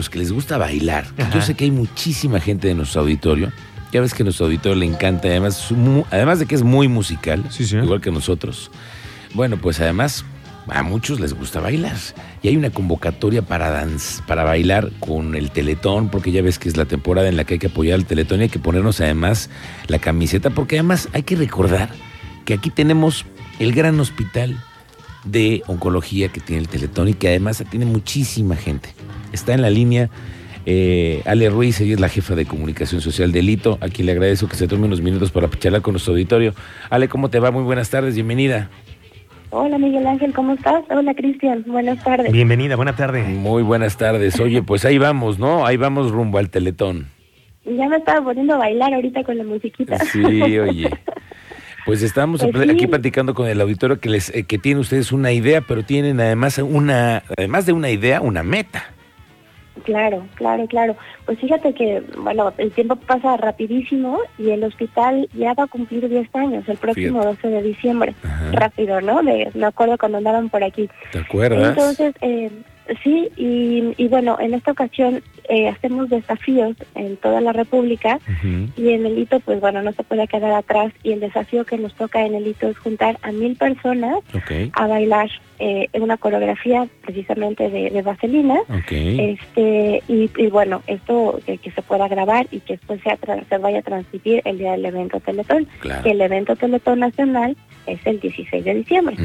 los que les gusta bailar. Ajá. Yo sé que hay muchísima gente de nuestro auditorio. Ya ves que a nuestro auditorio le encanta, además, además de que es muy musical, Sí, sí. igual que nosotros. Bueno, pues además a muchos les gusta bailar. Y hay una convocatoria para danz, para bailar con el Teletón, porque ya ves que es la temporada en la que hay que apoyar al Teletón y hay que ponernos además la camiseta, porque además hay que recordar que aquí tenemos el gran hospital de oncología que tiene el Teletón y que además tiene muchísima gente. Está en la línea eh, Ale Ruiz, ella es la jefa de comunicación social del Hito, a quien le agradezco que se tome unos minutos para charlar con nuestro auditorio. Ale, ¿cómo te va? Muy buenas tardes, bienvenida. Hola Miguel Ángel, ¿cómo estás? Hola Cristian, buenas tardes. Bienvenida, buena tarde. Muy buenas tardes. Oye, pues ahí vamos, ¿no? Ahí vamos rumbo al Teletón. Ya me estaba poniendo a bailar ahorita con la musiquita. Sí, oye. Pues estamos Pues aquí sí. platicando con el auditorio que les eh, que tienen ustedes una idea, pero tienen además una además de una idea, una meta. Claro, claro, claro. Pues fíjate que, bueno, el tiempo pasa rapidísimo y el hospital ya va a cumplir 10 años, el próximo 12 de diciembre. Ajá. Rápido, ¿no? De, me acuerdo cuando andaban por aquí. ¿Te acuerdas? Entonces, eh, sí, y, y bueno, en esta ocasión eh, hacemos desafíos en toda la República. Y en el hito, pues bueno, no se puede quedar atrás. Y el desafío que nos toca en el hito es juntar a mil personas a bailar eh, una coreografía precisamente de, de vaselina. Este y, y bueno, esto que, que se pueda grabar y que después sea se vaya a transmitir el día del evento Teletón. claro. Que el evento Teletón Nacional es el 16 de diciembre.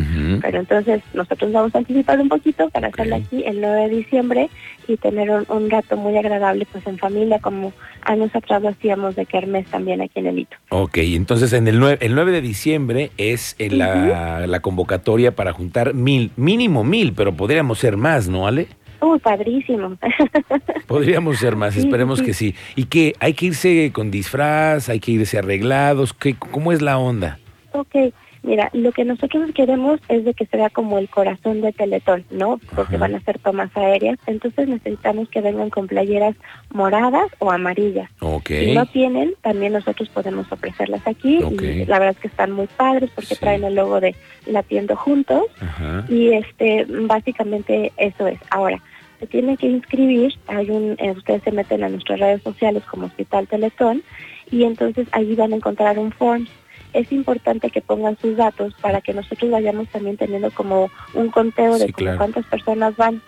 Pero entonces nosotros vamos a anticipar un poquito para hacerlo Ok. aquí el 9 de diciembre y tener un, un rato muy agradable pues en familia como años atrás lo hacíamos de Kermés también aquí en el hito. Ok, entonces en el 9, el 9 de diciembre es en la, la convocatoria para juntar mil, mínimo mil, pero podríamos ser más, ¿no, Ale? Uy, padrísimo. Podríamos ser más, esperemos sí. que sí. ¿Y qué? ¿Hay que irse con disfraz? ¿Hay que irse arreglados? ¿Qué, ¿Cómo es la onda? ok, mira, lo que nosotros queremos es de que sea como el corazón de Teletón, ¿no? Porque Ajá. van a ser tomas aéreas, entonces necesitamos que vengan con playeras moradas o amarillas. Ok. Si no tienen, también nosotros podemos ofrecerlas aquí Ok. y la verdad es que están muy padres porque Sí. traen el logo de Latiendo Juntos Ajá. y este básicamente eso es. Ahora, se tienen que inscribir, hay un eh, ustedes se meten a nuestras redes sociales como Hospital Teletón y entonces allí van a encontrar un form. Es importante que pongan sus datos para que nosotros vayamos también teniendo como un conteo de Sí, claro. cuántas personas van.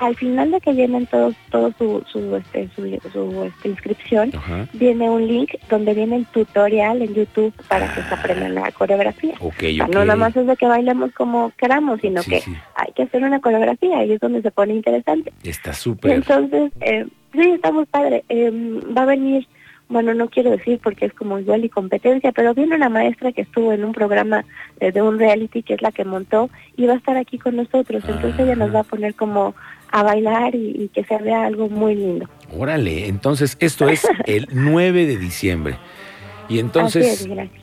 Al final de que llenen todo, todo su, su, este, su, su, este, inscripción, viene un link donde viene el tutorial en YouTube para que se Ah. aprendan la coreografía. Ok, O sea, ok. No nada más es de que bailemos como queramos, sino Sí, que sí. hay que hacer una coreografía y es donde se pone interesante. Está súper. Entonces, eh, sí, está muy padre. Eh, va a venir, bueno, no quiero decir porque es como igual y competencia, pero viene una maestra que estuvo en un programa de, de un reality que es la que montó y va a estar aquí con nosotros. Entonces ella nos va a poner como a bailar y, y que se vea algo muy lindo. Órale, entonces esto es el 9 de diciembre. Y Así entonces es, gracias.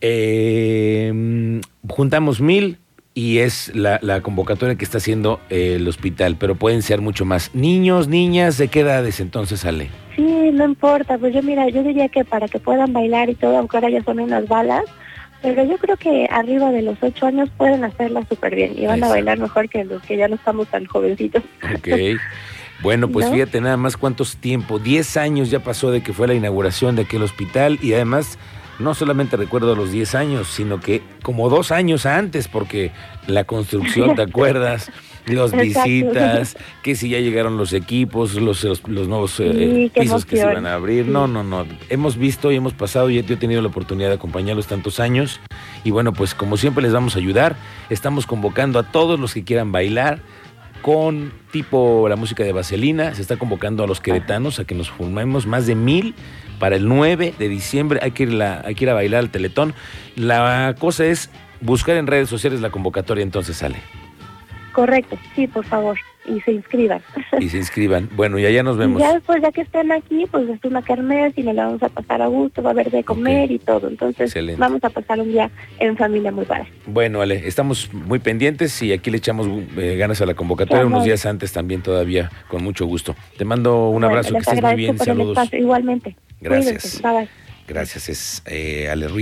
eh, juntamos mil y es la, la convocatoria que está haciendo eh, el hospital, pero pueden ser mucho más. Niños, niñas, ¿de qué edades entonces sale? Sí, no importa, pues yo mira, yo diría que para que puedan bailar y todo, aunque ahora ya son unas balas, pero yo creo que arriba de los ocho años pueden hacerla súper bien y van Eso. a bailar mejor que los que ya no estamos tan jovencitos. Ok. Bueno, pues ¿No? fíjate nada más cuántos tiempo, 10 años ya pasó de que fue la inauguración de aquel hospital y además no solamente recuerdo los 10 años, sino que como dos años antes, porque la construcción, ¿te acuerdas? Los Exacto. visitas, que si ya llegaron los equipos, los, los, los nuevos eh, Sí, pisos que se iban a abrir. Sí. No, no, no. Hemos visto y hemos pasado, y yo he tenido la oportunidad de acompañarlos tantos años. Y bueno, pues como siempre les vamos a ayudar. Estamos convocando a todos los que quieran bailar con tipo la música de Vaselina. Se está convocando a los queretanos a que nos formemos más de mil para el 9 de diciembre. Hay que ir, hay que ir a bailar al Teletón. La cosa es buscar en redes sociales la convocatoria, entonces sale. Correcto, sí, por favor, y se inscriban. Y se inscriban. Bueno, y allá nos Y vemos. ya después, ya que estén aquí, pues es una kermés y nos la vamos a pasar a gusto, va a haber de comer y todo. Entonces, Excelente. vamos a pasar un día en familia muy padre. Bueno, Ale, estamos muy pendientes y aquí le echamos eh, ganas a la convocatoria unos días antes también todavía, con mucho gusto. Te mando un Bueno, abrazo, que estés muy bien, saludos. Igualmente. Gracias. Cuídense, bye, bye. Gracias, es eh, Ale Ruiz.